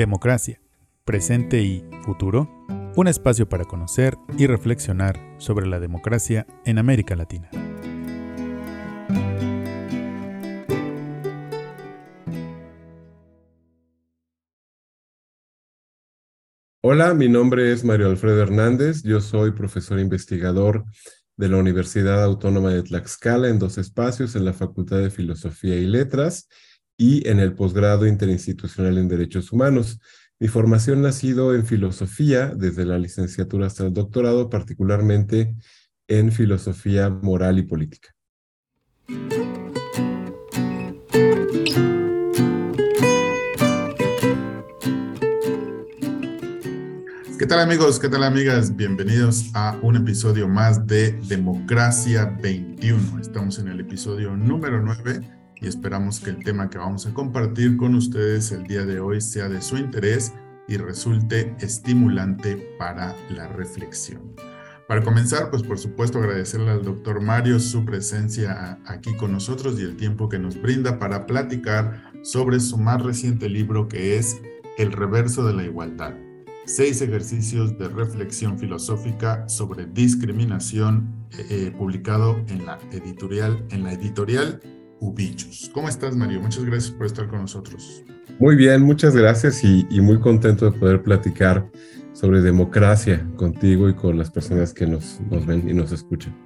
Democracia, presente y futuro. Un espacio para conocer y reflexionar sobre la democracia en América Latina. Hola, mi nombre es Mario Alfredo Hernández, yo soy profesor investigador de la Universidad Autónoma de Tlaxcala en dos espacios, en la Facultad de Filosofía y Letras y en el posgrado interinstitucional en Derechos Humanos. Mi formación ha sido en filosofía, desde la licenciatura hasta el doctorado, particularmente en filosofía moral y política. ¿Qué tal amigos? ¿Qué tal amigas? Bienvenidos a un episodio más de Democracia 21. Estamos en el episodio número 9 y esperamos que el tema que vamos a compartir con ustedes el día de hoy sea de su interés y resulte estimulante para la reflexión. Para comenzar, pues por supuesto agradecerle al doctor Mario su presencia aquí con nosotros y el tiempo que nos brinda para platicar sobre su más reciente libro que es El reverso de la igualdad. Seis ejercicios de reflexión filosófica sobre discriminación eh, eh, publicado en la editorial, en la editorial ¿Cómo estás, Mario? Muchas gracias por estar con nosotros. Muy bien, muchas gracias y, muy contento de poder platicar sobre democracia contigo y con las personas que nos, nos ven y nos escuchan.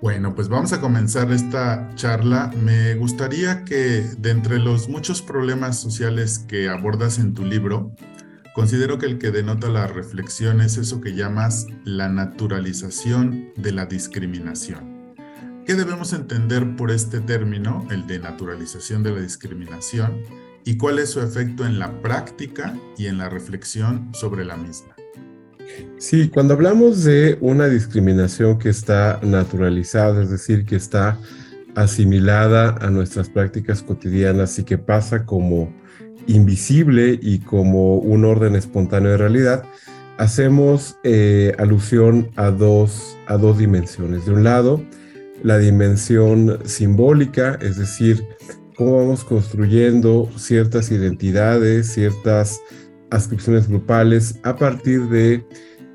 Bueno, pues vamos a comenzar esta charla. Me gustaría que de entre los muchos problemas sociales que abordas en tu libro, considero que el que denota la reflexión es eso que llamas la naturalización de la discriminación. ¿Qué debemos entender por este término, el de naturalización de la discriminación, y cuál es su efecto en la práctica y en la reflexión sobre la misma? Sí, cuando hablamos de una discriminación que está naturalizada, es decir, que está asimilada a nuestras prácticas cotidianas y que pasa como invisible y como un orden espontáneo de realidad, hacemos eh, alusión a dos, a dos dimensiones. De un lado, la dimensión simbólica, es decir, cómo vamos construyendo ciertas identidades, ciertas ascripciones grupales a partir de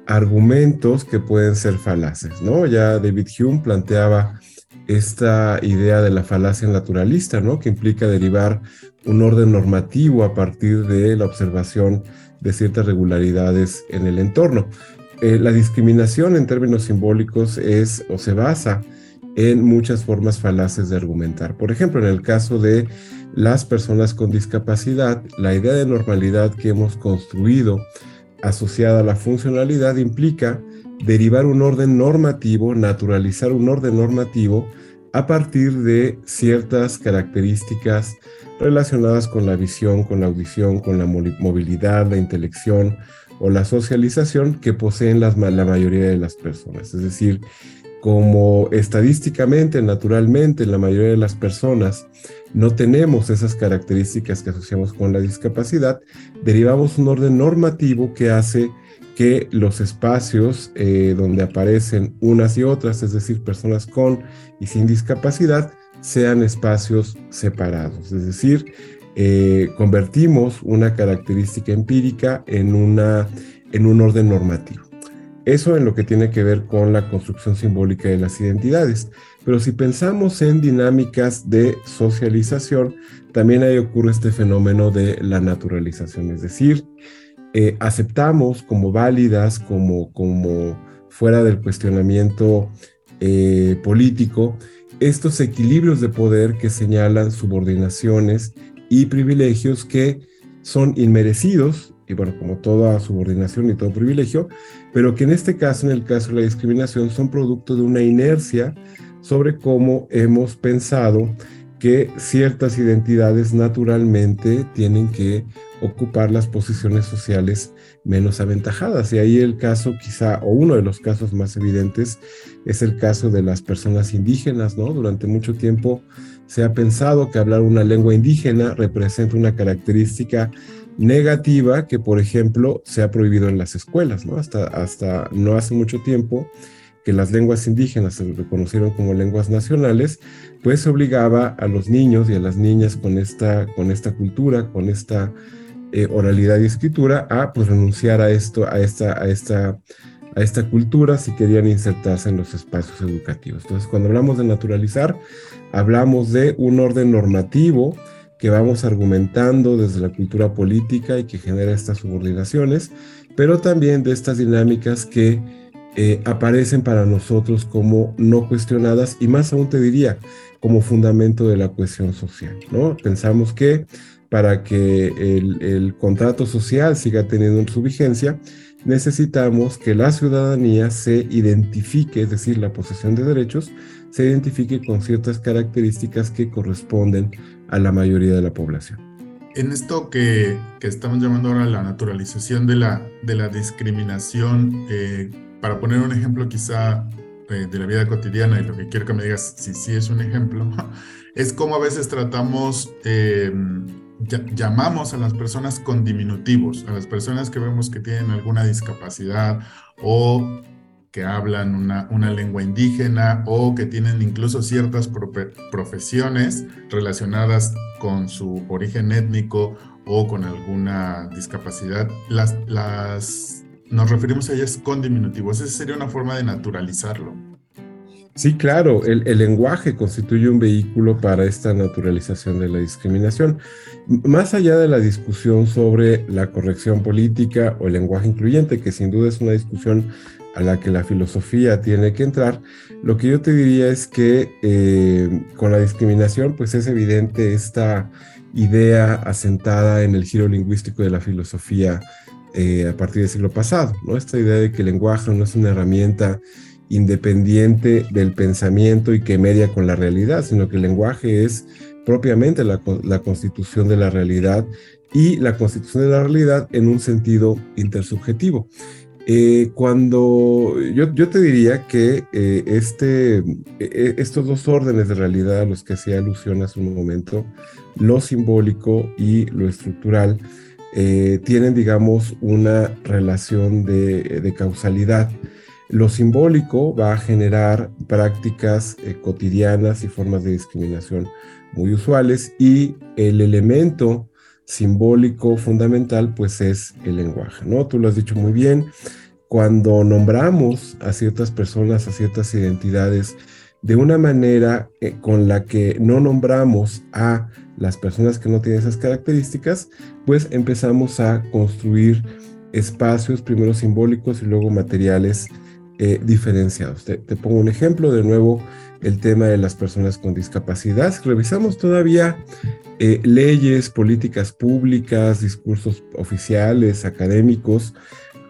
argumentos que pueden ser falaces, ¿no? Ya David Hume planteaba esta idea de la falacia naturalista, ¿no? Que implica derivar un orden normativo a partir de la observación de ciertas regularidades en el entorno. Eh, la discriminación en términos simbólicos es o se basa en muchas formas falaces de argumentar. Por ejemplo, en el caso de las personas con discapacidad, la idea de normalidad que hemos construido asociada a la funcionalidad implica derivar un orden normativo, naturalizar un orden normativo a partir de ciertas características relacionadas con la visión, con la audición, con la movilidad, la intelección o la socialización que poseen la mayoría de las personas. Es decir, como estadísticamente, naturalmente, la mayoría de las personas no tenemos esas características que asociamos con la discapacidad, derivamos un orden normativo que hace que los espacios eh, donde aparecen unas y otras, es decir, personas con y sin discapacidad, sean espacios separados. Es decir, eh, convertimos una característica empírica en, una, en un orden normativo. Eso en lo que tiene que ver con la construcción simbólica de las identidades. Pero si pensamos en dinámicas de socialización, también ahí ocurre este fenómeno de la naturalización, es decir, eh, aceptamos como válidas, como, como fuera del cuestionamiento eh, político, estos equilibrios de poder que señalan subordinaciones y privilegios que son inmerecidos y bueno, como toda subordinación y todo privilegio, pero que en este caso, en el caso de la discriminación, son producto de una inercia sobre cómo hemos pensado que ciertas identidades naturalmente tienen que ocupar las posiciones sociales menos aventajadas. Y ahí el caso quizá, o uno de los casos más evidentes, es el caso de las personas indígenas, ¿no? Durante mucho tiempo se ha pensado que hablar una lengua indígena representa una característica negativa que, por ejemplo, se ha prohibido en las escuelas, ¿no? Hasta, hasta no hace mucho tiempo que las lenguas indígenas se reconocieron como lenguas nacionales, pues obligaba a los niños y a las niñas con esta, con esta cultura, con esta eh, oralidad y escritura a pues renunciar a esto, a esta, a esta, a esta cultura si querían insertarse en los espacios educativos. Entonces, cuando hablamos de naturalizar, hablamos de un orden normativo que vamos argumentando desde la cultura política y que genera estas subordinaciones, pero también de estas dinámicas que eh, aparecen para nosotros como no cuestionadas y más aún te diría como fundamento de la cohesión social. Pensamos que para que el, el contrato social siga teniendo su vigencia, necesitamos que la ciudadanía se identifique, es decir, la posesión de derechos, se identifique con ciertas características que corresponden a la mayoría de la población. En esto que, que estamos llamando ahora la naturalización de la, de la discriminación, eh, para poner un ejemplo quizá eh, de la vida cotidiana y lo que quiero que me digas si sí es un ejemplo, es como a veces tratamos, eh, llamamos a las personas con diminutivos, a las personas que vemos que tienen alguna discapacidad o que hablan una, una lengua indígena o que tienen incluso ciertas profesiones relacionadas con su origen étnico o con alguna discapacidad, las, las nos referimos a ellas con diminutivos. Esa sería una forma de naturalizarlo. Sí, claro, el, lenguaje constituye un vehículo para esta naturalización de la discriminación. Más allá de la discusión sobre la corrección política o el lenguaje incluyente, que sin duda es una discusión a la que la filosofía tiene que entrar, lo que yo te diría es que eh, con la discriminación, pues es evidente esta idea asentada en el giro lingüístico de la filosofía eh, a partir del siglo pasado, ¿no? Esta idea de que el lenguaje no es una herramienta independiente del pensamiento y que media con la realidad, sino que el lenguaje es propiamente la, constitución de la realidad y la constitución de la realidad en un sentido intersubjetivo. Eh, cuando yo, yo, te diría que eh, este, e, estos dos órdenes de realidad a los que hacía alusión hace un momento, lo simbólico y lo estructural, eh, tienen, digamos, una relación de, causalidad. Lo simbólico va a generar prácticas cotidianas y formas de discriminación muy usuales y el elemento simbólico fundamental pues es el lenguaje, ¿no? Tú lo has dicho muy bien, cuando nombramos a ciertas personas, a ciertas identidades, de una manera eh, con la que no nombramos a las personas que no tienen esas características, pues empezamos a construir espacios, primero simbólicos y luego materiales eh, diferenciados. Te, pongo un ejemplo, de nuevo, el tema de las personas con discapacidad. Revisamos todavía eh, leyes, políticas públicas, discursos oficiales, académicos,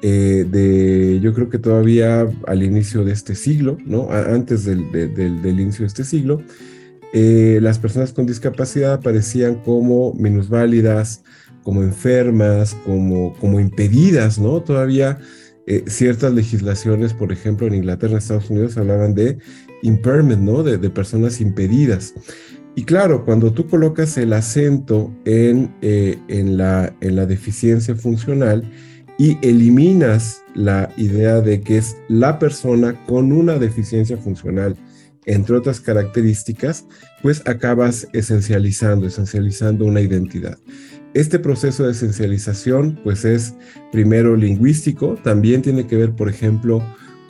eh, de, yo creo que todavía al inicio de este siglo, ¿no? antes del, inicio de este siglo, eh, las personas con discapacidad aparecían como minusválidas, como enfermas, como, como impedidas, ¿no? Todavía ciertas legislaciones, por ejemplo, en Inglaterra, en Estados Unidos, hablaban de impairment, ¿no? De, personas impedidas. Y claro, cuando tú colocas el acento en, en, la, en la deficiencia funcional, y eliminas la idea de que es la persona con una deficiencia funcional, entre otras características, pues acabas esencializando, esencializando una identidad. Este proceso de esencialización, pues es primero lingüístico, también tiene que ver, por ejemplo,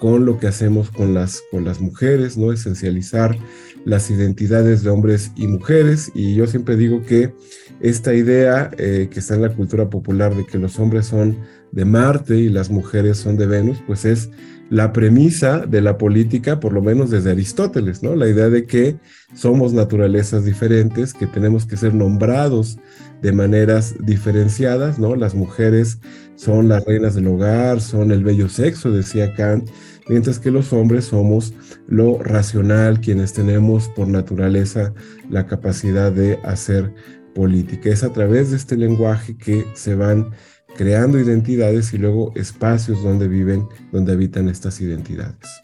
con lo que hacemos con las, con las mujeres, ¿no? Esencializar las identidades de hombres y mujeres. Y yo siempre digo que esta idea eh, que está en la cultura popular de que los hombres son de Marte y las mujeres son de Venus, pues es la premisa de la política, por lo menos desde Aristóteles, ¿no? La idea de que somos naturalezas diferentes, que tenemos que ser nombrados de maneras diferenciadas, ¿no? Las mujeres son las reinas del hogar, son el bello sexo, decía Kant, mientras que los hombres somos lo racional, quienes tenemos por naturaleza la capacidad de hacer política. Es a través de este lenguaje que se van creando identidades y luego espacios donde viven, donde habitan estas identidades.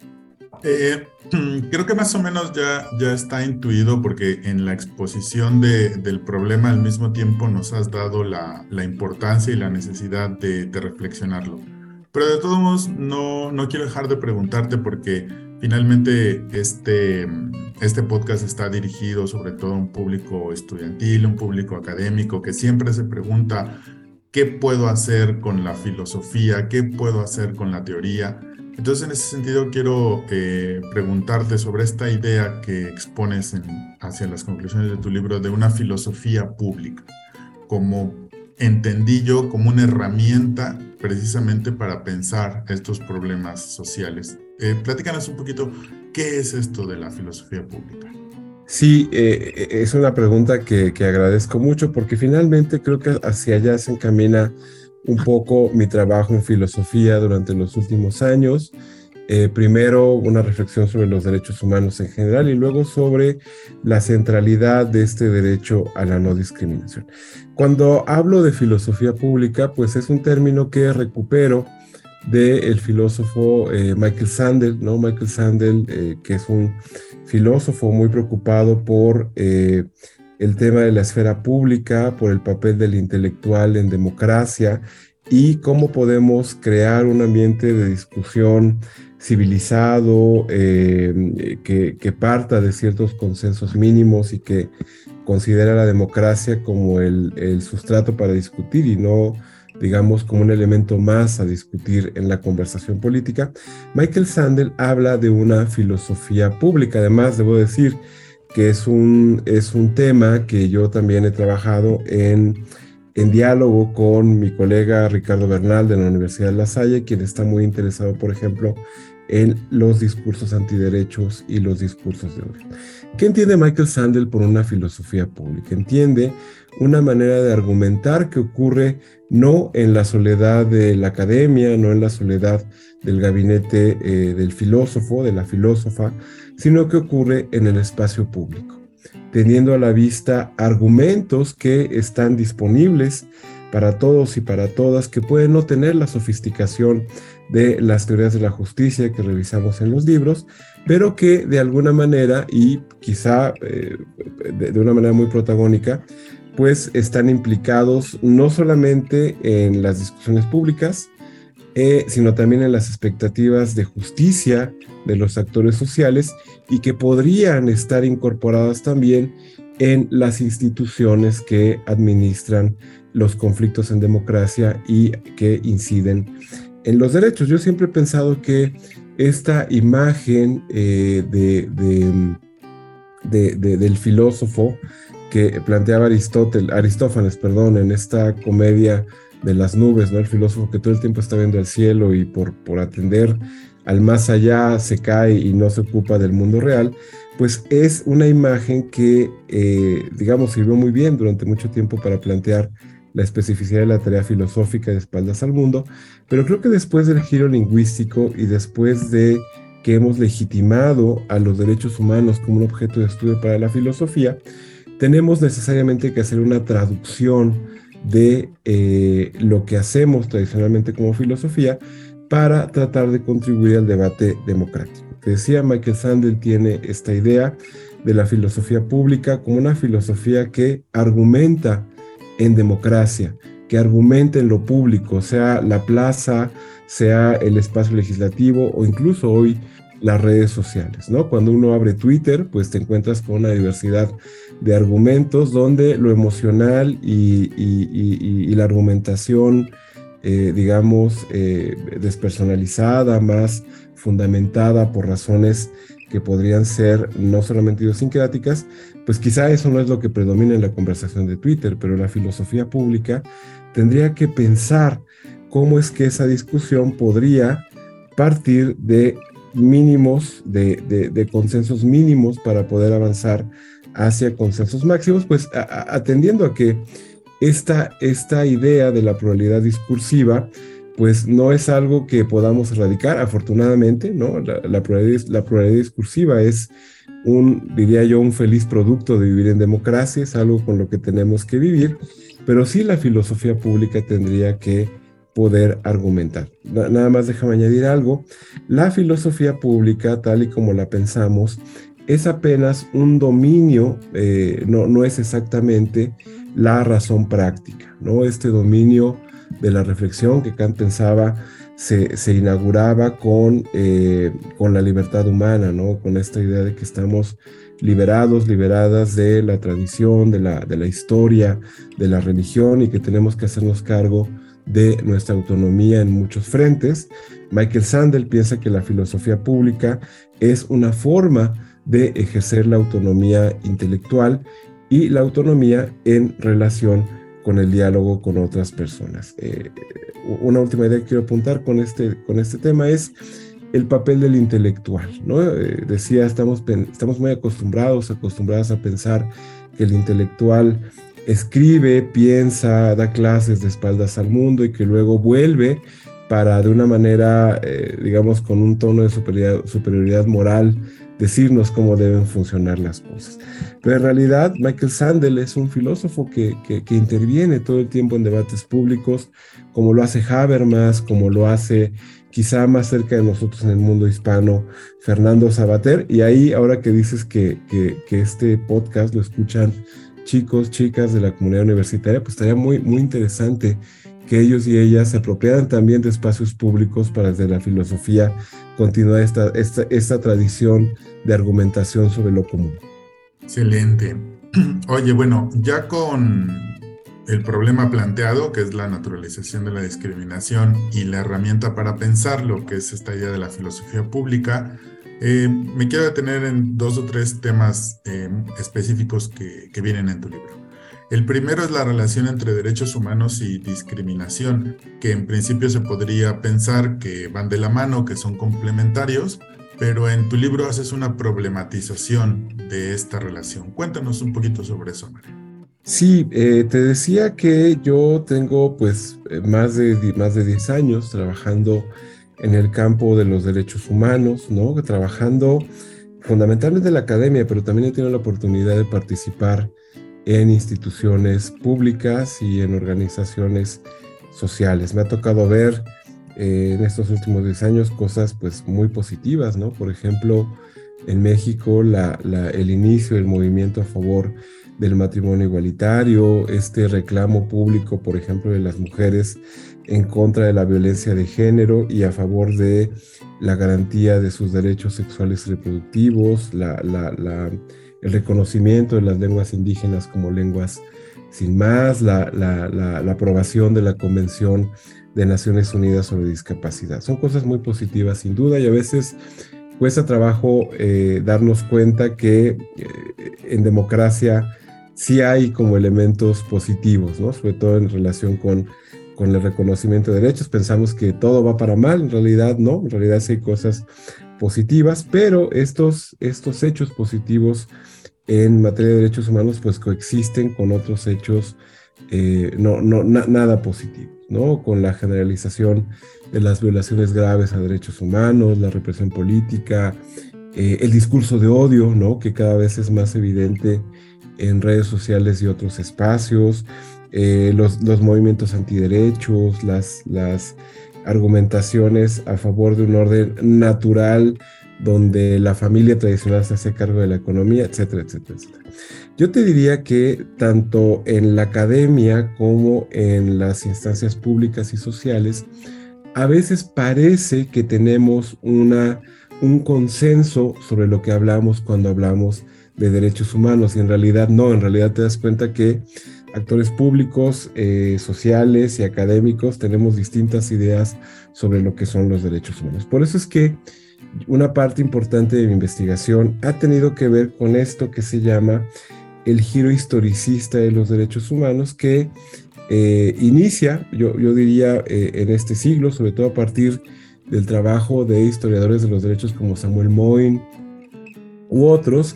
Eh, creo que más o menos ya, ya está intuido porque en la exposición de, del problema al mismo tiempo nos has dado la, importancia y la necesidad de, reflexionarlo. Pero de todos modos, no, no quiero dejar de preguntarte porque finalmente este, este podcast está dirigido sobre todo a un público estudiantil, un público académico que siempre se pregunta qué puedo hacer con la filosofía, qué puedo hacer con la teoría. Entonces, en ese sentido, quiero eh, preguntarte sobre esta idea que expones hacia las conclusiones de tu libro de una filosofía pública, como entendí yo como una herramienta precisamente para pensar estos problemas sociales. Eh, platícanos un poquito, ¿qué es esto de la filosofía pública? Sí, eh, es una pregunta que, agradezco mucho porque finalmente creo que hacia allá se encamina un poco mi trabajo en filosofía durante los últimos años. Eh, primero una reflexión sobre los derechos humanos en general y luego sobre la centralidad de este derecho a la no discriminación. Cuando hablo de filosofía pública, pues es un término que recupero del filósofo eh, Michael Sandel, ¿no? Michael Sandel, que es un filósofo muy preocupado por eh, el tema de la esfera pública, por el papel del intelectual en democracia y cómo podemos crear un ambiente de discusión civilizado eh, que, que, parta de ciertos consensos mínimos y que considera la democracia como el, el sustrato para discutir y no digamos, como un elemento más a discutir en la conversación política, Michael Sandel habla de una filosofía pública. Además, debo decir que es un, es un tema que yo también he trabajado en, en diálogo con mi colega Ricardo Bernal de la Universidad de La Salle, quien está muy interesado, por ejemplo, en los discursos antiderechos y los discursos de odio. ¿Qué entiende Michael Sandel por una filosofía pública? Entiende una manera de argumentar que ocurre no en la soledad de la academia, no en la soledad del gabinete eh, del filósofo, de la filósofa, sino que ocurre en el espacio público, teniendo a la vista argumentos que están disponibles para todos y para todas, que pueden no tener la sofisticación de las teorías de la justicia que revisamos en los libros, pero que de alguna manera, y quizá eh, de una manera muy protagónica, pues están implicados no solamente en las discusiones públicas, eh, sino también en las expectativas de justicia de los actores sociales y que podrían estar incorporadas también en las instituciones que administran los conflictos en democracia y que inciden en los derechos. Yo siempre he pensado que esta imagen eh, del filósofo que planteaba Aristóteles, Aristófanes, perdón, en esta comedia de las nubes, ¿no? El filósofo que todo el tiempo está viendo al cielo y por, por atender al más allá se cae y no se ocupa del mundo real, pues es una imagen que, eh, digamos, sirvió muy bien durante mucho tiempo para plantear la especificidad de la tarea filosófica de espaldas al mundo, pero creo que después del giro lingüístico y después de que hemos legitimado a los derechos humanos como un objeto de estudio para la filosofía, tenemos necesariamente que hacer una traducción de eh, lo que hacemos tradicionalmente como filosofía para tratar de contribuir al debate democrático. Te decía, Michael Sandel tiene esta idea de la filosofía pública como una filosofía que argumenta en democracia, que argumenta en lo público, sea la plaza, sea el espacio legislativo o incluso hoy las redes sociales, ¿no? Cuando uno abre Twitter, pues te encuentras con una diversidad de argumentos donde lo emocional y, la argumentación, eh, digamos, eh, despersonalizada, más fundamentada por razones que podrían ser no solamente idiosincráticas, pues quizá eso no es lo que predomina en la conversación de Twitter, pero la filosofía pública tendría que pensar cómo es que esa discusión podría partir de mínimos, de, consensos mínimos para poder avanzar hacia consensos máximos, pues atendiendo a que esta, esta idea de la pluralidad discursiva, pues no es algo que podamos erradicar, afortunadamente, ¿no? La, pluralidad, la pluralidad discursiva es un, diría yo, un feliz producto de vivir en democracia, es algo con lo que tenemos que vivir, pero sí la filosofía pública tendría que poder argumentar. Nada más déjame añadir algo. La filosofía pública, tal y como la pensamos, es apenas un dominio, eh, no, no es exactamente la razón práctica, ¿no? Este dominio de la reflexión que Kant pensaba se, inauguraba con, eh, con la libertad humana, ¿no? Con esta idea de que estamos liberados, liberadas de la tradición, de la, de la historia, de la religión y que tenemos que hacernos cargo de nuestra autonomía en muchos frentes. Michael Sandel piensa que la filosofía pública es una forma de ejercer la autonomía intelectual y la autonomía en relación con el diálogo con otras personas. Eh, una última idea que quiero apuntar con este, con este tema es el papel del intelectual. ¿no? Eh, decía, estamos, estamos muy acostumbrados, acostumbradas a pensar que el intelectual escribe, piensa, da clases de espaldas al mundo y que luego vuelve para de una manera, eh, digamos, con un tono de superioridad, moral, decirnos cómo deben funcionar las cosas. Pero en realidad Michael Sandel es un filósofo que, que, interviene todo el tiempo en debates públicos, como lo hace Habermas, como lo hace quizá más cerca de nosotros en el mundo hispano, Fernando Sabater. Y ahí, ahora que dices que, que, que este podcast lo escuchan chicos, chicas de la comunidad universitaria, pues estaría muy, muy interesante que ellos y ellas se apropiaran también de espacios públicos para desde la filosofía continuar esta, esta, esta tradición de argumentación sobre lo común. Excelente. Oye, bueno, ya con el problema planteado, que es la naturalización de la discriminación, y la herramienta para pensarlo, que es esta idea de la filosofía pública, eh, me quiero detener en dos o tres temas eh, específicos que, que, vienen en tu libro. El primero es la relación entre derechos humanos y discriminación, que en principio se podría pensar que van de la mano, que son complementarios, pero en tu libro haces una problematización de esta relación. Cuéntanos un poquito sobre eso, María. Sí, eh, te decía que yo tengo pues más de, más de 10 años trabajando en el campo de los derechos humanos, ¿no? Trabajando fundamentalmente en la academia, pero también he tenido la oportunidad de participar en instituciones públicas y en organizaciones sociales. Me ha tocado ver eh, en estos últimos 10 años cosas pues muy positivas, ¿no? Por ejemplo, en México la, el inicio del movimiento a favor del matrimonio igualitario, este reclamo público, por ejemplo, de las mujeres en contra de la violencia de género y a favor de la garantía de sus derechos sexuales y reproductivos, el reconocimiento de las lenguas indígenas como lenguas sin más, la, aprobación de la Convención de Naciones Unidas sobre Discapacidad. Son cosas muy positivas sin duda y a veces cuesta trabajo eh, darnos cuenta que eh, en democracia sí hay como elementos positivos, ¿no? sobre todo en relación con con el reconocimiento de derechos. Pensamos que todo va para mal, en realidad no, en realidad sí hay cosas positivas, pero estos, estos hechos positivos en materia de derechos humanos pues coexisten con otros hechos eh, no, no, nada positivos, ¿no? Con la generalización de las violaciones graves a derechos humanos, la represión política, eh, el discurso de odio, ¿no? Que cada vez es más evidente en redes sociales y otros espacios, eh, los, los, movimientos antiderechos, las, las argumentaciones a favor de un orden natural donde la familia tradicional se hace cargo de la economía, etcétera, etcétera, etcétera. Yo te diría que tanto en la academia como en las instancias públicas y sociales, a veces parece que tenemos una, un consenso sobre lo que hablamos cuando hablamos de derechos humanos y en realidad no, en realidad te das cuenta que actores públicos, eh, sociales y académicos tenemos distintas ideas sobre lo que son los derechos humanos. Por eso es que una parte importante de mi investigación ha tenido que ver con esto que se llama el giro historicista de los derechos humanos, que eh, inicia, yo, yo diría, eh, en este siglo, sobre todo a partir del trabajo de historiadores de los derechos como Samuel Moyn u otros,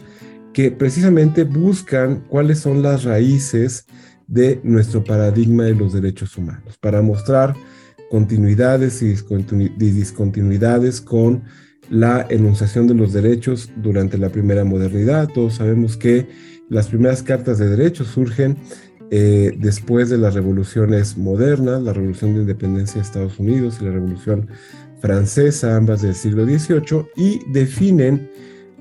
que precisamente buscan cuáles son las raíces de nuestro paradigma de los derechos humanos, para mostrar continuidades y discontinuidades con la enunciación de los derechos durante la primera modernidad. Todos sabemos que las primeras cartas de derechos surgen eh, después de las revoluciones modernas, la revolución de independencia de Estados Unidos y la revolución francesa, ambas del siglo XVIII, y definen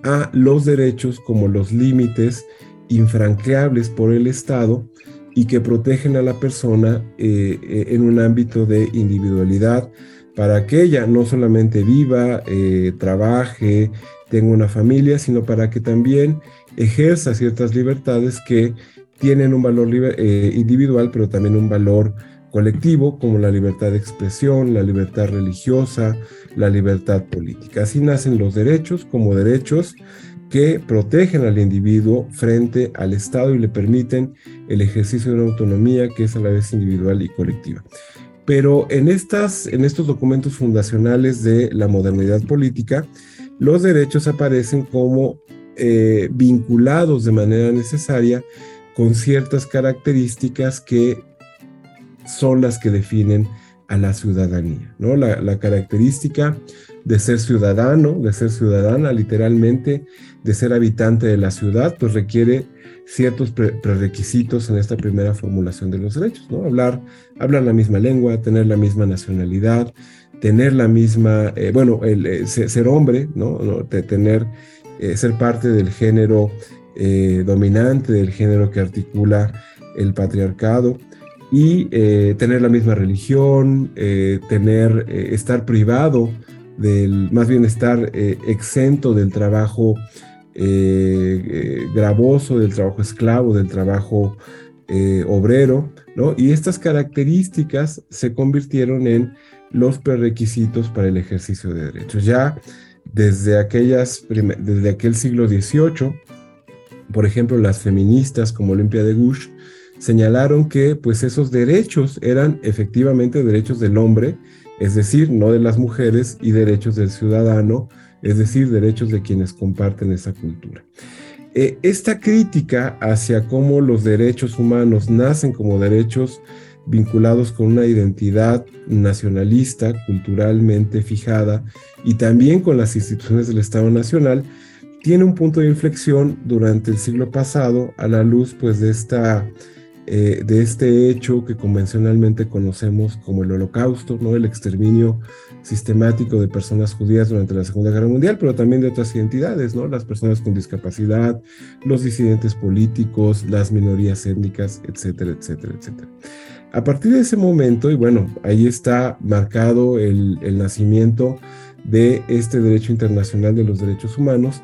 a los derechos como los límites infranqueables por el Estado y que protegen a la persona eh, eh, en un ámbito de individualidad para que ella no solamente viva, eh, trabaje, tenga una familia, sino para que también ejerza ciertas libertades que tienen un valor individual, pero también un valor colectivo, como la libertad de expresión, la libertad religiosa, la libertad política. Así nacen los derechos como derechos que protegen al individuo frente al Estado y le permiten el ejercicio de una autonomía que es a la vez individual y colectiva. Pero en, estas, en estos documentos fundacionales de la modernidad política, los derechos aparecen como eh, vinculados de manera necesaria con ciertas características que son las que definen a la ciudadanía, ¿no? La, característica de ser ciudadano, de ser ciudadana literalmente, de ser habitante de la ciudad, pues requiere ciertos prerequisitos en esta primera formulación de los derechos, ¿no? Hablar, hablar la misma lengua, tener la misma nacionalidad, tener la misma, eh, bueno, el, eh, ser hombre, ¿no? tener, eh, ser parte del género dominante, del género que articula el patriarcado, y tener la misma religión, tener, estar privado del, más bien estar exento del trabajo gravoso, del trabajo esclavo, del trabajo obrero, ¿no? Y estas características se convirtieron en los prerequisitos para el ejercicio de derechos. Ya desde, aquellas, desde aquel siglo XVIII, por ejemplo, las feministas como Olimpia de Gouges señalaron que pues esos derechos eran efectivamente derechos del hombre, es decir, no de las mujeres, y derechos del ciudadano, es decir, derechos de quienes comparten esa cultura. Eh, esta crítica hacia cómo los derechos humanos nacen como derechos vinculados con una identidad nacionalista, culturalmente fijada, y también con las instituciones del Estado Nacional, tiene un punto de inflexión durante el siglo pasado a la luz pues de esta eh, de este hecho que convencionalmente conocemos como el holocausto, ¿no? el exterminio sistemático de personas judías durante la Segunda Guerra Mundial, pero también de otras identidades, ¿no? las personas con discapacidad, los disidentes políticos, las minorías étnicas, etcétera, etcétera, etcétera. A partir de ese momento, y bueno, ahí está marcado el, el nacimiento de este derecho internacional de los derechos humanos,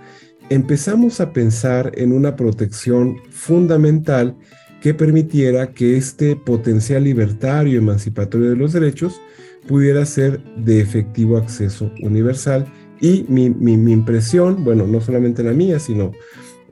empezamos a pensar en una protección fundamental que permitiera que este potencial libertario emancipatorio de los derechos pudiera ser de efectivo acceso universal. Y mi, impresión, bueno, no solamente la mía, sino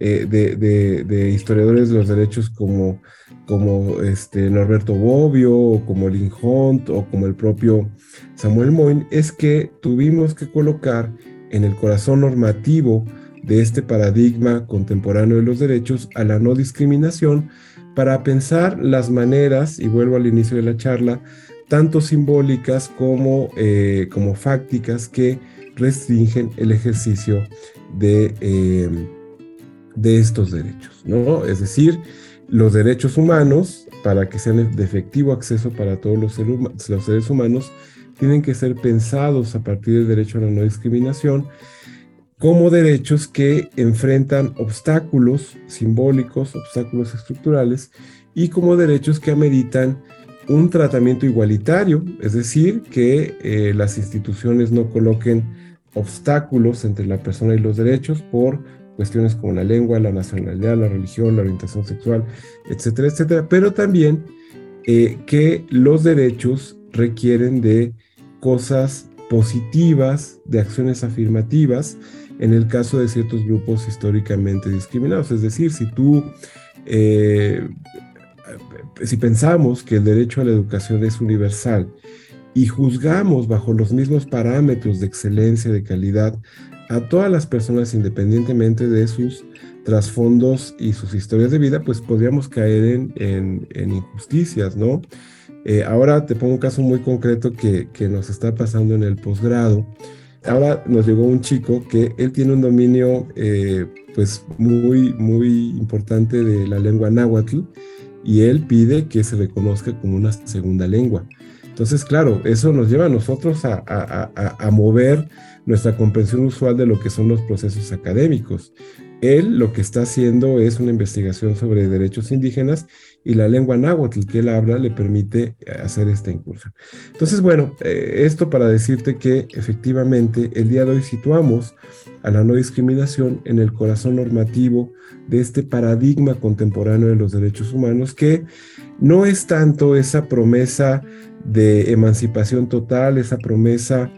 eh, de, historiadores de los derechos como, como este Norberto Bobbio, o como Lynn Hunt, o como el propio Samuel Moyn, es que tuvimos que colocar en el corazón normativo de este paradigma contemporáneo de los derechos a la no discriminación, para pensar las maneras, y vuelvo al inicio de la charla, tanto simbólicas como, eh, como fácticas que restringen el ejercicio de, eh, de estos derechos, ¿no? Es decir, los derechos humanos, para que sean de efectivo acceso para todos los, los seres humanos, tienen que ser pensados a partir del derecho a la no discriminación como derechos que enfrentan obstáculos simbólicos, obstáculos estructurales, y como derechos que ameritan un tratamiento igualitario, es decir, que eh, las instituciones no coloquen obstáculos entre la persona y los derechos por cuestiones como la lengua, la nacionalidad, la religión, la orientación sexual, etcétera, etcétera, pero también eh, que los derechos requieren de cosas positivas, de acciones afirmativas, en el caso de ciertos grupos históricamente discriminados. Es decir, si tú, eh, si pensamos que el derecho a la educación es universal y juzgamos bajo los mismos parámetros de excelencia, de calidad, a todas las personas independientemente de sus trasfondos y sus historias de vida, pues podríamos caer en, injusticias, ¿no? Eh, ahora te pongo un caso muy concreto que, que nos está pasando en el posgrado ahora nos llegó un chico que él tiene un dominio eh, pues muy, muy importante de la lengua náhuatl y él pide que se reconozca como una segunda lengua. Entonces, claro, eso nos lleva a nosotros a, a, mover nuestra comprensión usual de lo que son los procesos académicos. Él lo que está haciendo es una investigación sobre derechos indígenas y la lengua náhuatl que él habla le permite hacer esta incursión. Entonces, bueno, eh, esto para decirte que efectivamente el día de hoy situamos a la no discriminación en el corazón normativo de este paradigma contemporáneo de los derechos humanos que no es tanto esa promesa de emancipación total, esa promesa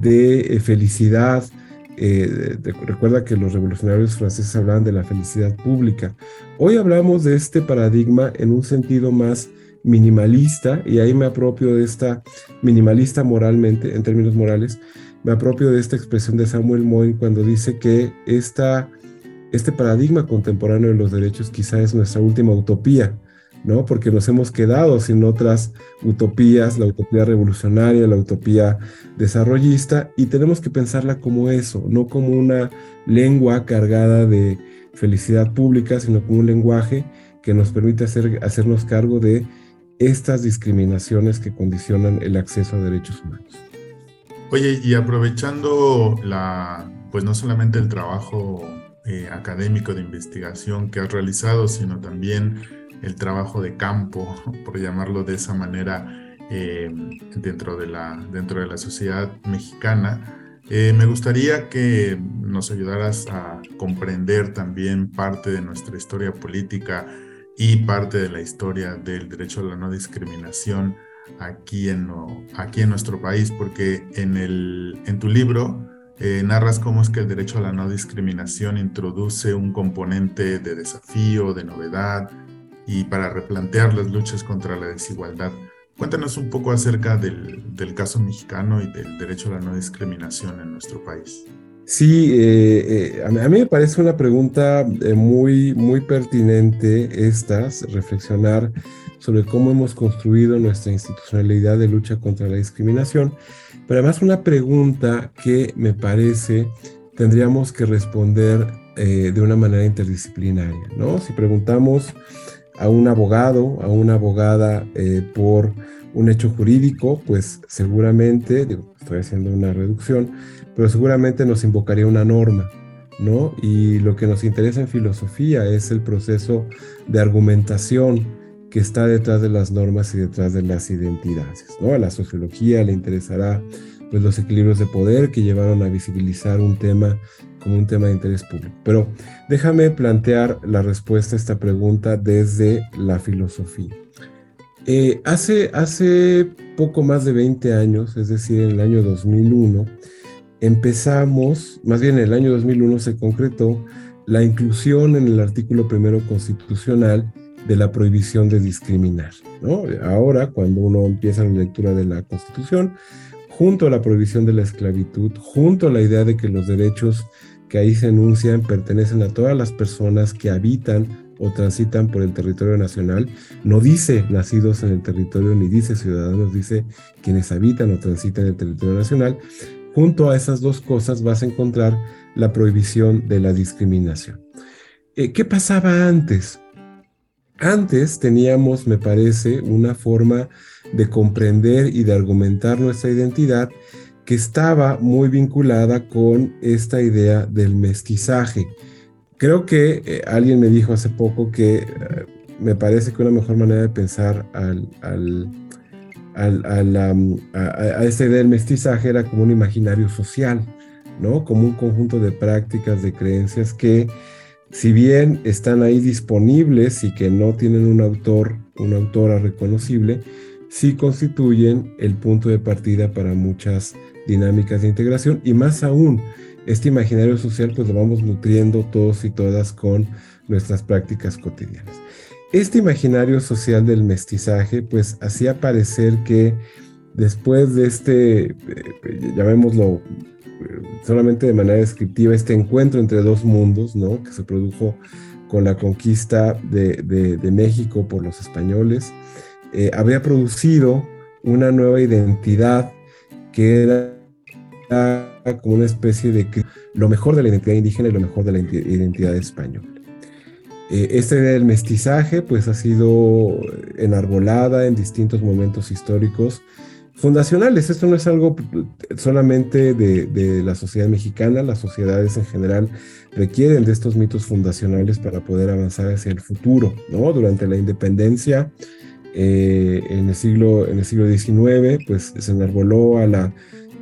de eh, felicidad, eh, recuerda que los revolucionarios franceses hablaban de la felicidad pública. Hoy hablamos de este paradigma en un sentido más minimalista, y ahí me apropio de esta minimalista moralmente, en términos morales, me apropio de esta expresión de Samuel Moyn cuando dice que esta, este paradigma contemporáneo de los derechos quizá es nuestra última utopía, ¿no? Porque nos hemos quedado sin otras utopías, la utopía revolucionaria, la utopía desarrollista, y tenemos que pensarla como eso, no como una lengua cargada de felicidad pública, sino como un lenguaje que nos permite hacer, hacernos cargo de estas discriminaciones que condicionan el acceso a derechos humanos. Oye, y aprovechando la, pues no solamente el trabajo eh, académico de investigación que has realizado, sino también el trabajo de campo, por llamarlo de esa manera, eh, dentro, de la, dentro de la sociedad mexicana. Eh, me gustaría que nos ayudaras a comprender también parte de nuestra historia política y parte de la historia del derecho a la no discriminación aquí en, aquí en nuestro país, porque en, el, en tu libro eh, narras cómo es que el derecho a la no discriminación introduce un componente de desafío, de novedad, y para replantear las luchas contra la desigualdad. Cuéntanos un poco acerca del, caso mexicano y del derecho a la no discriminación en nuestro país. Sí, eh, eh, a, mí, me parece una pregunta eh, muy, muy pertinente estas, reflexionar sobre cómo hemos construido nuestra institucionalidad de lucha contra la discriminación, pero además una pregunta que me parece tendríamos que responder de una manera interdisciplinaria, ¿no? Si preguntamos a un abogado, a una abogada eh, por un hecho jurídico, pues seguramente, digo, estoy haciendo una reducción, pero seguramente nos invocaría una norma, ¿no? Y lo que nos interesa en filosofía es el proceso de argumentación que está detrás de las normas y detrás de las identidades, ¿no? A la sociología le interesará pues los equilibrios de poder que llevaron a visibilizar un tema como un tema de interés público. Pero déjame plantear la respuesta a esta pregunta desde la filosofía. Eh, hace, hace poco más de 20 años, es decir, en el año 2001, empezamos, más bien en el año 2001 se concretó la inclusión en el artículo primero constitucional de la prohibición de discriminar. Ahora, cuando uno empieza la lectura de la Constitución, junto a la prohibición de la esclavitud, junto a la idea de que los derechos que ahí se enuncian pertenecen a todas las personas que habitan o transitan por el territorio nacional. No dice nacidos en el territorio ni dice ciudadanos, dice quienes habitan o transitan el territorio nacional. Junto a esas dos cosas vas a encontrar la prohibición de la discriminación. Eh, ¿Qué pasaba antes? Antes teníamos, me parece, una forma de comprender y de argumentar nuestra identidad que estaba muy vinculada con esta idea del mestizaje. Creo que eh, alguien me dijo hace poco que eh, me parece que una mejor manera de pensar al, a, esta idea del mestizaje era como un imaginario social, ¿no? Como un conjunto de prácticas, de creencias que, si bien están ahí disponibles y que no tienen un autor, una autora reconocible, sí constituyen el punto de partida para muchas dinámicas de integración y más aún, este imaginario social pues lo vamos nutriendo todos y todas con nuestras prácticas cotidianas. Este imaginario social del mestizaje pues hacía parecer que después de este, eh, llamémoslo eh, solamente de manera descriptiva, este encuentro entre dos mundos, ¿no? Que se produjo con la conquista de, México por los españoles, eh, había producido una nueva identidad que era como una especie de lo mejor de la identidad indígena y lo mejor de la identidad española. Eh, esta idea del mestizaje pues ha sido enarbolada en distintos momentos históricos fundacionales. Esto no es algo solamente de, la sociedad mexicana, las sociedades en general requieren de estos mitos fundacionales para poder avanzar hacia el futuro. ¿no? Durante la independencia, eh, en, el siglo, en el siglo XIX, pues se enarboló a la,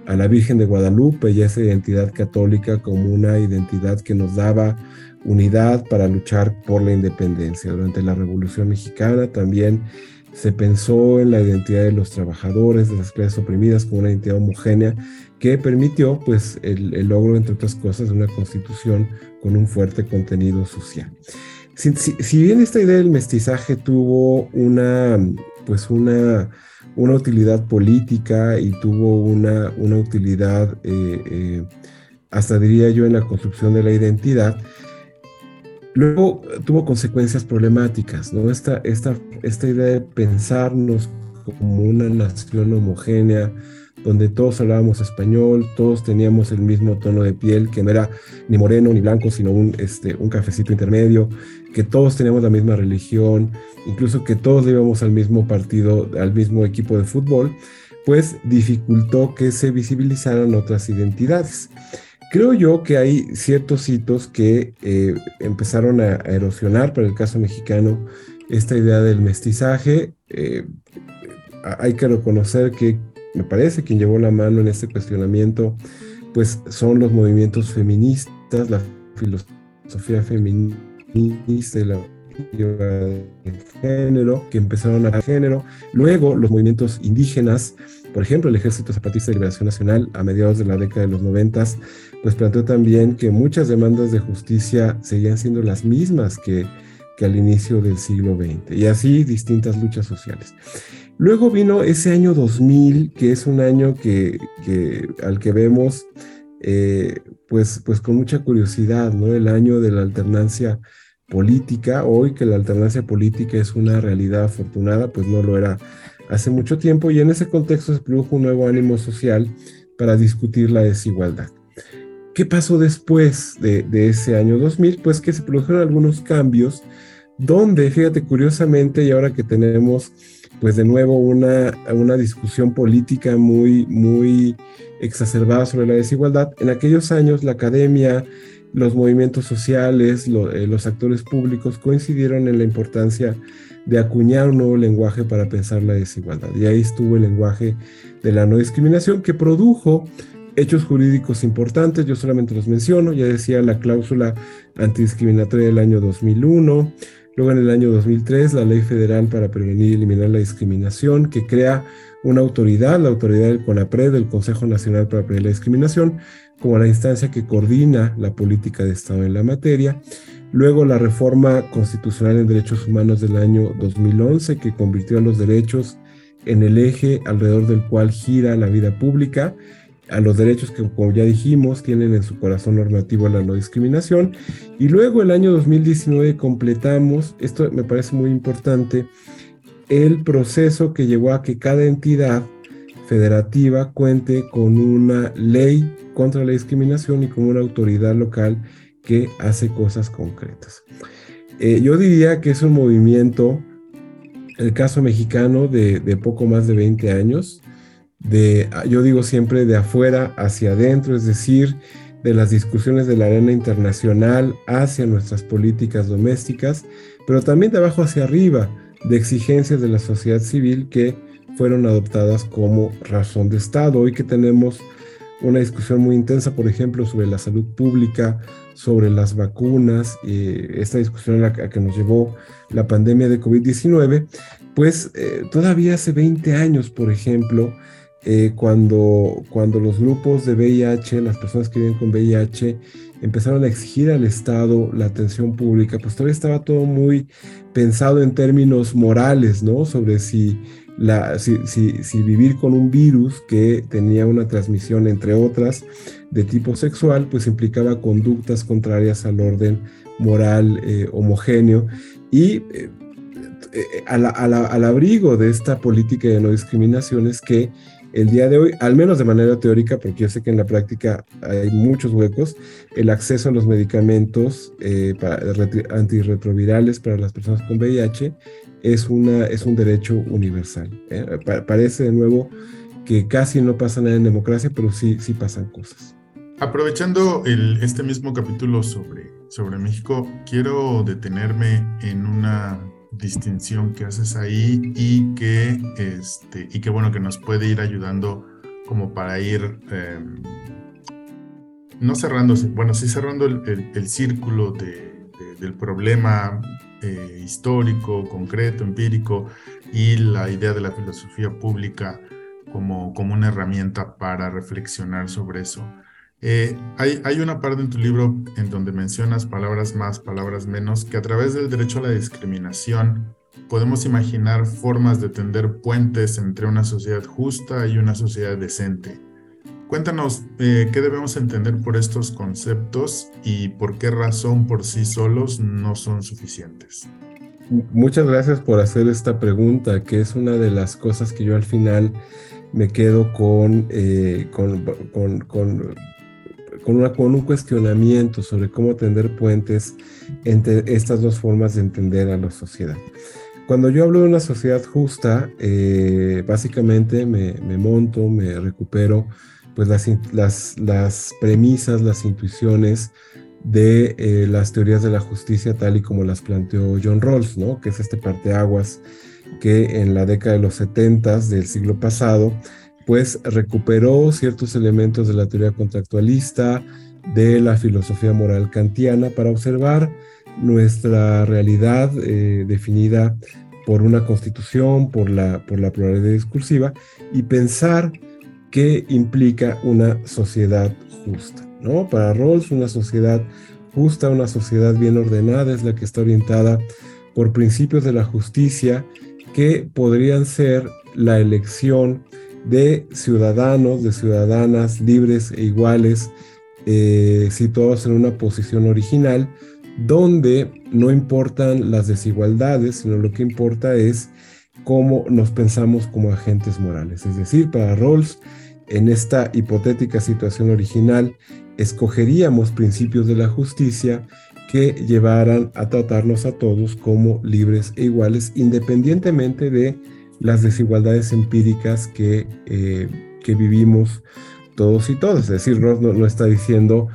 a la Virgen de Guadalupe y esa identidad católica como una identidad que nos daba unidad para luchar por la independencia. Durante la Revolución Mexicana también se pensó en la identidad de los trabajadores, de las clases oprimidas, como una identidad homogénea que permitió pues, el, logro, entre otras cosas, de una constitución con un fuerte contenido social. Si, bien esta idea del mestizaje tuvo una, pues una, una utilidad política y tuvo una, una utilidad, eh, eh, hasta diría yo, en la construcción de la identidad, Luego tuvo consecuencias problemáticas, ¿no? Esta, esta, esta idea de pensarnos como una nación homogénea, donde todos hablábamos español, todos teníamos el mismo tono de piel, que no era ni moreno ni blanco, sino un, este, un cafecito intermedio, que todos teníamos la misma religión, incluso que todos íbamos al mismo partido, al mismo equipo de fútbol, pues dificultó que se visibilizaran otras identidades. Creo yo que hay ciertos hitos que eh, empezaron a, erosionar para el caso mexicano esta idea del mestizaje. Eh, hay que reconocer que me parece quien llevó la mano en este cuestionamiento, pues son los movimientos feministas, la filosofía feminista y la de género, que empezaron a género, luego los movimientos indígenas, por ejemplo, el Ejército Zapatista de Liberación Nacional a mediados de la década de los noventas, pues planteó también que muchas demandas de justicia seguían siendo las mismas que, que al inicio del siglo XX, y así distintas luchas sociales. Luego vino ese año 2000, que es un año que, que al que vemos eh, pues, pues con mucha curiosidad, ¿no? El año de la alternancia política, hoy que la alternancia política es una realidad afortunada, pues no lo era hace mucho tiempo, y en ese contexto se produjo un nuevo ánimo social para discutir la desigualdad. ¿Qué pasó después de, ese año 2000? Pues que se produjeron algunos cambios donde, fíjate, curiosamente, y ahora que tenemos pues de nuevo una, una discusión política muy, muy exacerbada sobre la desigualdad, en aquellos años la academia, los movimientos sociales, eh, los actores públicos coincidieron en la importancia de acuñar un nuevo lenguaje para pensar la desigualdad. Y ahí estuvo el lenguaje de la no discriminación que produjo hechos jurídicos importantes, yo solamente los menciono, ya decía la cláusula antidiscriminatoria del año 2001, luego en el año 2003 la Ley Federal para Prevenir y Eliminar la Discriminación, que crea una autoridad, la autoridad del CONAPRED, del Consejo Nacional para Prevenir la Discriminación, como la instancia que coordina la política de Estado en la materia. Luego la reforma constitucional en derechos humanos del año 2011, que convirtió a los derechos en el eje alrededor del cual gira la vida pública, a los derechos que, como ya dijimos, tienen en su corazón normativo la no discriminación. Y luego el año 2019 completamos, esto me parece muy importante, el proceso que llevó a que cada entidad federativa cuente con una ley contra la discriminación y con una autoridad local que hace cosas concretas. Eh, yo diría que es un movimiento, el caso mexicano, de, de, poco más de 20 años, de, yo digo siempre de afuera hacia adentro, es decir, de las discusiones de la arena internacional hacia nuestras políticas domésticas, pero también de abajo hacia arriba, de exigencias de la sociedad civil que fueron adoptadas como razón de Estado. Hoy que tenemos una discusión muy intensa, por ejemplo, sobre la salud pública, sobre las vacunas, eh, esta discusión a la que nos llevó la pandemia de COVID-19, pues eh, todavía hace 20 años, por ejemplo, eh, cuando, cuando los grupos de VIH, las personas que viven con VIH, empezaron a exigir al Estado la atención pública, pues todavía estaba todo muy pensado en términos morales, ¿no? Sobre si, la, si, si, vivir con un virus que tenía una transmisión, entre otras, de tipo sexual, pues implicaba conductas contrarias al orden moral eh, homogéneo y eh, eh, al abrigo de esta política de no discriminación es que el día de hoy, al menos de manera teórica, porque yo sé que en la práctica hay muchos huecos, el acceso a los medicamentos eh, antirretrovirales para las personas con VIH es, una, es un derecho universal. ¿eh? parece de nuevo que casi no pasa nada en democracia, pero sí, sí pasan cosas. Aprovechando este mismo capítulo sobre, sobre México, quiero detenerme en una distinción que haces ahí y que, este, y que bueno, que nos puede ir ayudando como para ir, em, no cerrándose, bueno, sí cerrando el, círculo del problema eh, histórico, concreto, empírico y la idea de la filosofía pública como, como una herramienta para reflexionar sobre eso. Eh, hay, una parte en tu libro en donde mencionas palabras más, palabras menos, que a través del derecho a la discriminación podemos imaginar formas de tender puentes entre una sociedad justa y una sociedad decente. Cuéntanos eh, qué debemos entender por estos conceptos y por qué razón por sí solos no son suficientes. Muchas gracias por hacer esta pregunta, que es una de las cosas que yo al final me quedo con, eh, con, con con, un cuestionamiento sobre cómo tender puentes entre estas dos formas de entender a la sociedad. Cuando yo hablo de una sociedad justa, eh, básicamente me, monto, me recupero pues las, las, premisas, las intuiciones de eh, las teorías de la justicia tal y como las planteó John Rawls, ¿no? que es este parteaguas que en la década de los 70 del siglo pasado pues recuperó ciertos elementos de la teoría contractualista, de la filosofía moral kantiana para observar nuestra realidad eh, definida por una constitución, por la, por la pluralidad discursiva y pensar qué implica una sociedad justa. ¿no? Para Rawls, una sociedad justa, una sociedad bien ordenada es la que está orientada por principios de la justicia que podrían ser la elección de ciudadanos, de ciudadanas libres e iguales, eh, situados en una posición original, donde no importan las desigualdades, sino lo que importa es cómo nos pensamos como agentes morales. Es decir, para Rawls, en esta hipotética situación original, escogeríamos principios de la justicia que llevaran a tratarnos a todos como libres e iguales, independientemente de las desigualdades empíricas que, eh, que vivimos todos y todas. Es decir, Ross no, está diciendo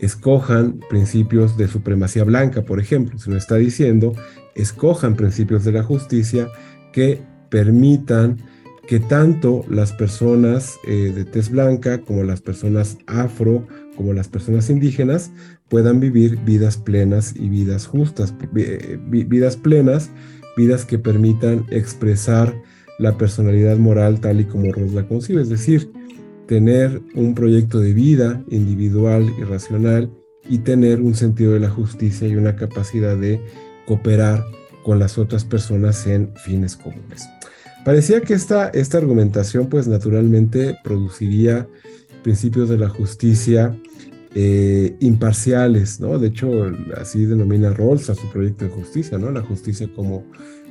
escojan principios de supremacía blanca, por ejemplo, sino está diciendo escojan principios de la justicia que permitan que tanto las personas eh, de tez blanca como las personas afro, como las personas indígenas, puedan vivir vidas plenas y vidas justas, eh, vidas plenas, vidas que permitan expresar la personalidad moral tal y como Ross la concibe, es decir, tener un proyecto de vida individual y racional y tener un sentido de la justicia y una capacidad de cooperar con las otras personas en fines comunes. Parecía que esta, esta argumentación pues naturalmente produciría principios de la justicia eh, imparciales, ¿no? De hecho, así denomina Rawls a su proyecto de justicia, ¿no? La justicia como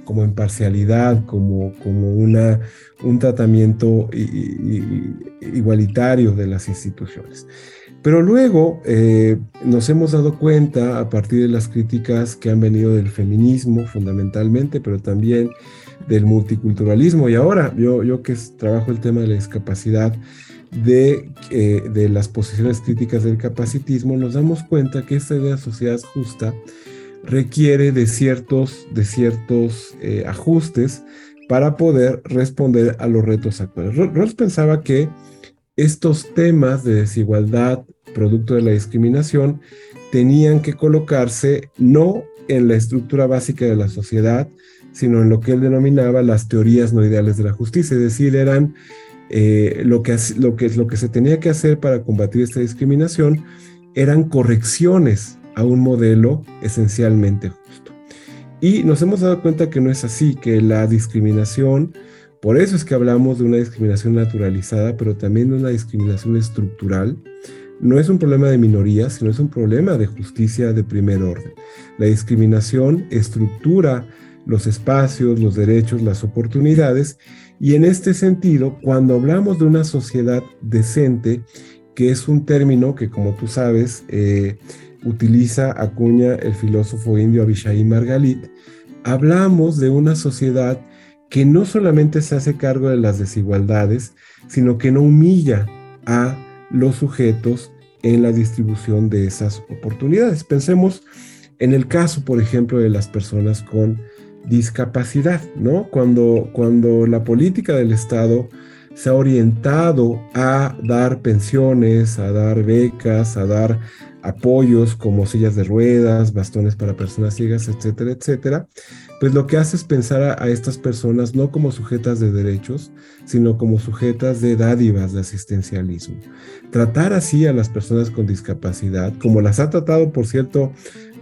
como imparcialidad, como, como una, un tratamiento igualitario de las instituciones. Pero luego eh, nos hemos dado cuenta a partir de las críticas que han venido del feminismo fundamentalmente, pero también del multiculturalismo y ahora yo, yo que trabajo el tema de la discapacidad, de, eh, de las posiciones críticas del capacitismo, nos damos cuenta que esta idea de sociedad justa requiere de ciertos, de ciertos eh, ajustes para poder responder a los retos actuales. Rawls pensaba que estos temas de desigualdad, producto de la discriminación, tenían que colocarse no en la estructura básica de la sociedad, sino en lo que él denominaba las teorías no ideales de la justicia, es decir, eran eh, lo, que, lo, que, lo que se tenía que hacer para combatir esta discriminación, eran correcciones a un modelo esencialmente justo. Y nos hemos dado cuenta que no es así, que la discriminación, por eso es que hablamos de una discriminación naturalizada, pero también de una discriminación estructural, no es un problema de minorías, sino es un problema de justicia de primer orden. La discriminación estructura los espacios, los derechos, las oportunidades, y en este sentido, cuando hablamos de una sociedad decente, que es un término que, como tú sabes, eh, utiliza acuña el filósofo indio Abishai Margalit, hablamos de una sociedad que no solamente se hace cargo de las desigualdades, sino que no humilla a los sujetos en la distribución de esas oportunidades. Pensemos en el caso, por ejemplo, de las personas con discapacidad, ¿no? Cuando, cuando la política del Estado se ha orientado a dar pensiones, a dar becas, a dar apoyos como sillas de ruedas, bastones para personas ciegas, etcétera, etcétera, pues lo que hace es pensar a, estas personas no como sujetas de derechos, sino como sujetas de dádivas de asistencialismo. Tratar así a las personas con discapacidad, como las ha tratado, por cierto,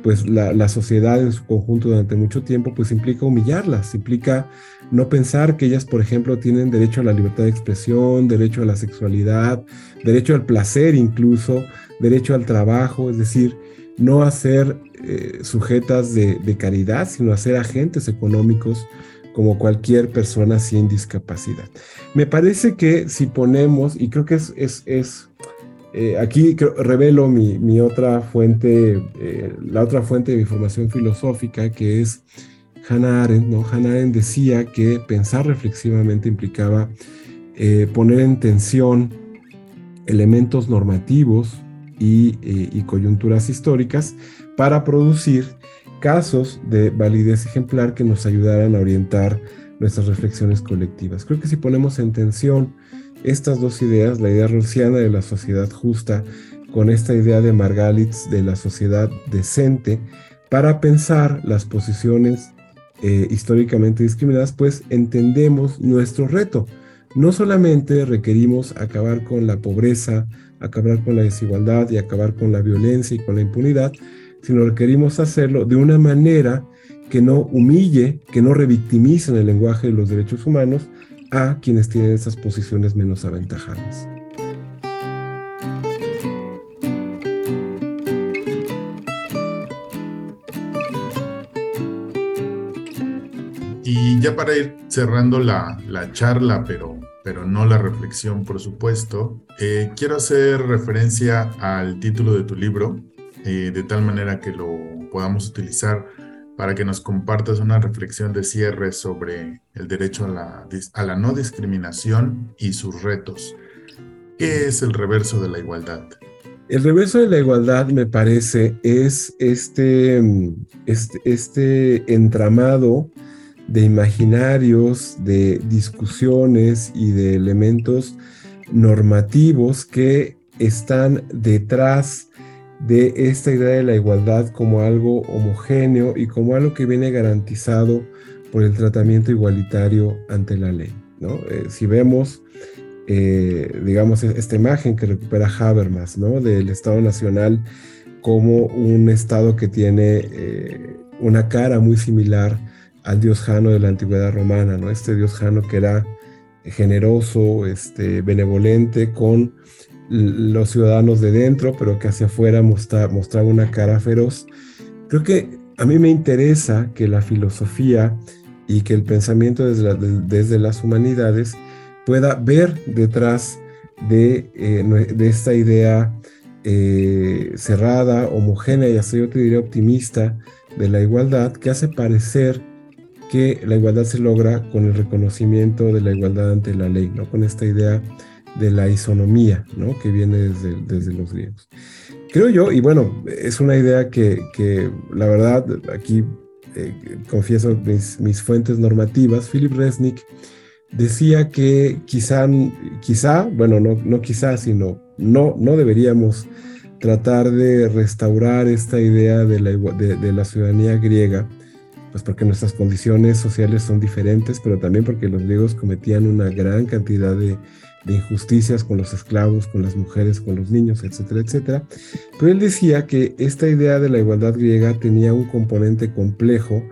pues la, la, sociedad en su conjunto durante mucho tiempo, pues implica humillarlas, implica no pensar que ellas, por ejemplo, tienen derecho a la libertad de expresión, derecho a la sexualidad, derecho al placer incluso, derecho al trabajo, es decir, no a ser eh, sujetas de, caridad, sino a ser agentes económicos como cualquier persona sin discapacidad. Me parece que si ponemos, y creo que es, es, eh, aquí revelo mi, otra fuente, eh, la otra fuente de mi formación filosófica, que es Hannah Arendt. ¿no? Hannah Arendt decía que pensar reflexivamente implicaba poner en tensión elementos normativos eh, y, coyunturas históricas para producir casos de validez ejemplar que nos ayudaran a orientar nuestras reflexiones colectivas. Creo que si ponemos en tensión estas dos ideas, la idea rusiana de la sociedad justa con esta idea de Margalitz de la sociedad decente, para pensar las posiciones eh, históricamente discriminadas, pues entendemos nuestro reto. No solamente requerimos acabar con la pobreza, acabar con la desigualdad y acabar con la violencia y con la impunidad, sino requerimos hacerlo de una manera que no humille, que no revictimice en el lenguaje de los derechos humanos a quienes tienen esas posiciones menos aventajadas. Y ya para ir cerrando la, la charla, pero pero no la reflexión, por supuesto. Eh, quiero hacer referencia al título de tu libro, eh, de tal manera que lo podamos utilizar para que nos compartas una reflexión de cierre sobre el derecho a la, a la no discriminación y sus retos. ¿Qué es el reverso de la igualdad? El reverso de la igualdad, me parece, es este, este, este entramado de imaginarios, de discusiones y de elementos normativos que están detrás de esta idea de la igualdad como algo homogéneo y como algo que viene garantizado por el tratamiento igualitario ante la ley. ¿no? Eh, si vemos, eh, digamos, esta imagen que recupera Habermas ¿no? del Estado Nacional como un Estado que tiene eh, una cara muy similar al dios Jano de la antigüedad romana, ¿no? Este dios Jano que era generoso, este, benevolente con los ciudadanos de dentro, pero que hacia afuera mostraba una cara feroz. Creo que a mí me interesa que la filosofía y que el pensamiento desde, las humanidades pueda ver detrás de, eh, esta idea eh, cerrada, homogénea y hasta yo te diría optimista de la igualdad que hace parecer que la igualdad se logra con el reconocimiento de la igualdad ante la ley, ¿no? Con esta idea de la isonomía, ¿no? Que viene desde, desde los griegos. Creo yo, y bueno, es una idea que, que la verdad, aquí eh, confieso mis, mis, fuentes normativas, Philip Resnick decía que quizá, quizá, bueno, no, no quizá, sino no, no deberíamos tratar de restaurar esta idea de la, de, de la ciudadanía griega, pues porque nuestras condiciones sociales son diferentes, pero también porque los griegos cometían una gran cantidad de, injusticias con los esclavos, con las mujeres, con los niños, etcétera, etcétera. Pero él decía que esta idea de la igualdad griega tenía un componente complejo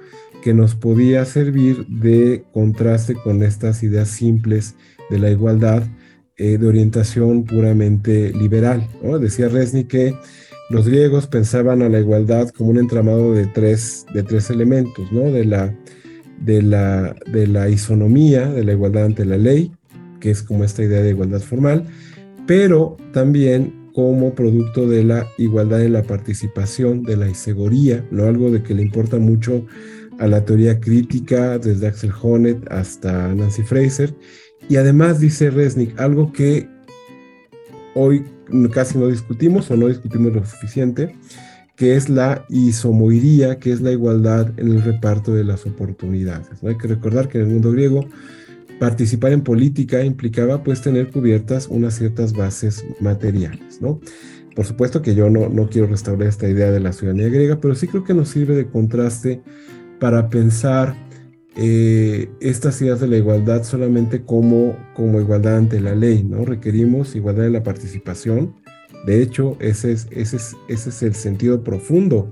que nos podía servir de contraste con estas ideas simples de la igualdad eh, de orientación puramente liberal. Decía Resni que los griegos pensaban a la igualdad como un entramado de tres, de tres elementos, ¿no? De la, de, la, de la isonomía, de la igualdad ante la ley, que es como esta idea de igualdad formal, pero también como producto de la igualdad en la participación, de la isegoría, ¿no? Algo de que le importa mucho a la teoría crítica, desde Axel Honneth hasta Nancy Fraser. Y además dice Resnick algo que hoy casi no discutimos o no discutimos lo suficiente, que es la isomoiría, que es la igualdad en el reparto de las oportunidades. Hay que recordar que en el mundo griego participar en política implicaba pues tener cubiertas unas ciertas bases materiales, ¿no? Por supuesto que yo no, no quiero restaurar esta idea de la ciudadanía griega, pero sí creo que nos sirve de contraste para pensar eh, estas ideas de la igualdad solamente como, como igualdad ante la ley, ¿no? Requerimos igualdad en la participación. De hecho, ese es, ese es, ese es el sentido profundo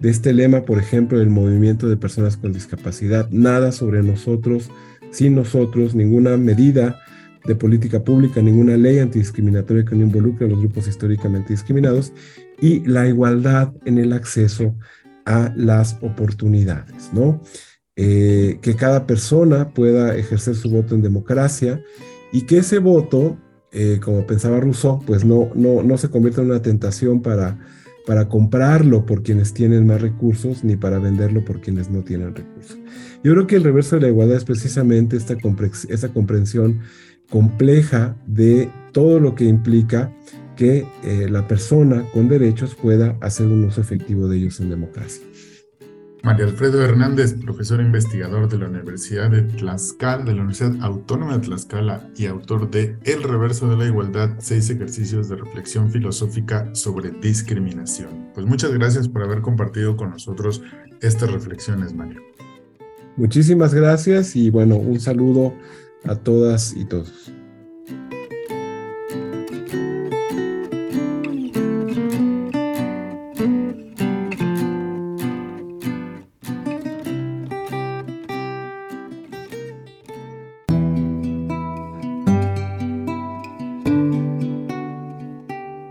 de este lema, por ejemplo, del movimiento de personas con discapacidad. Nada sobre nosotros, sin nosotros, ninguna medida de política pública, ninguna ley antidiscriminatoria que no involucre a los grupos históricamente discriminados y la igualdad en el acceso a las oportunidades, ¿no? Eh, que cada persona pueda ejercer su voto en democracia y que ese voto, eh, como pensaba Rousseau, pues no, no, no se convierta en una tentación para, para comprarlo por quienes tienen más recursos ni para venderlo por quienes no tienen recursos. Yo creo que el reverso de la igualdad es precisamente esta, esta comprensión compleja de todo lo que implica que eh, la persona con derechos pueda hacer un uso efectivo de ellos en democracia. María Alfredo Hernández, profesor investigador de la Universidad de Tlaxcala, de la Universidad Autónoma de Tlaxcala y autor de El reverso de la igualdad, seis ejercicios de reflexión filosófica sobre discriminación. Pues muchas gracias por haber compartido con nosotros estas reflexiones, María. Muchísimas gracias y bueno, un saludo a todas y todos.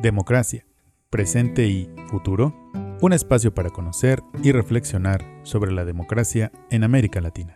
Democracia, presente y futuro, un espacio para conocer y reflexionar sobre la democracia en América Latina.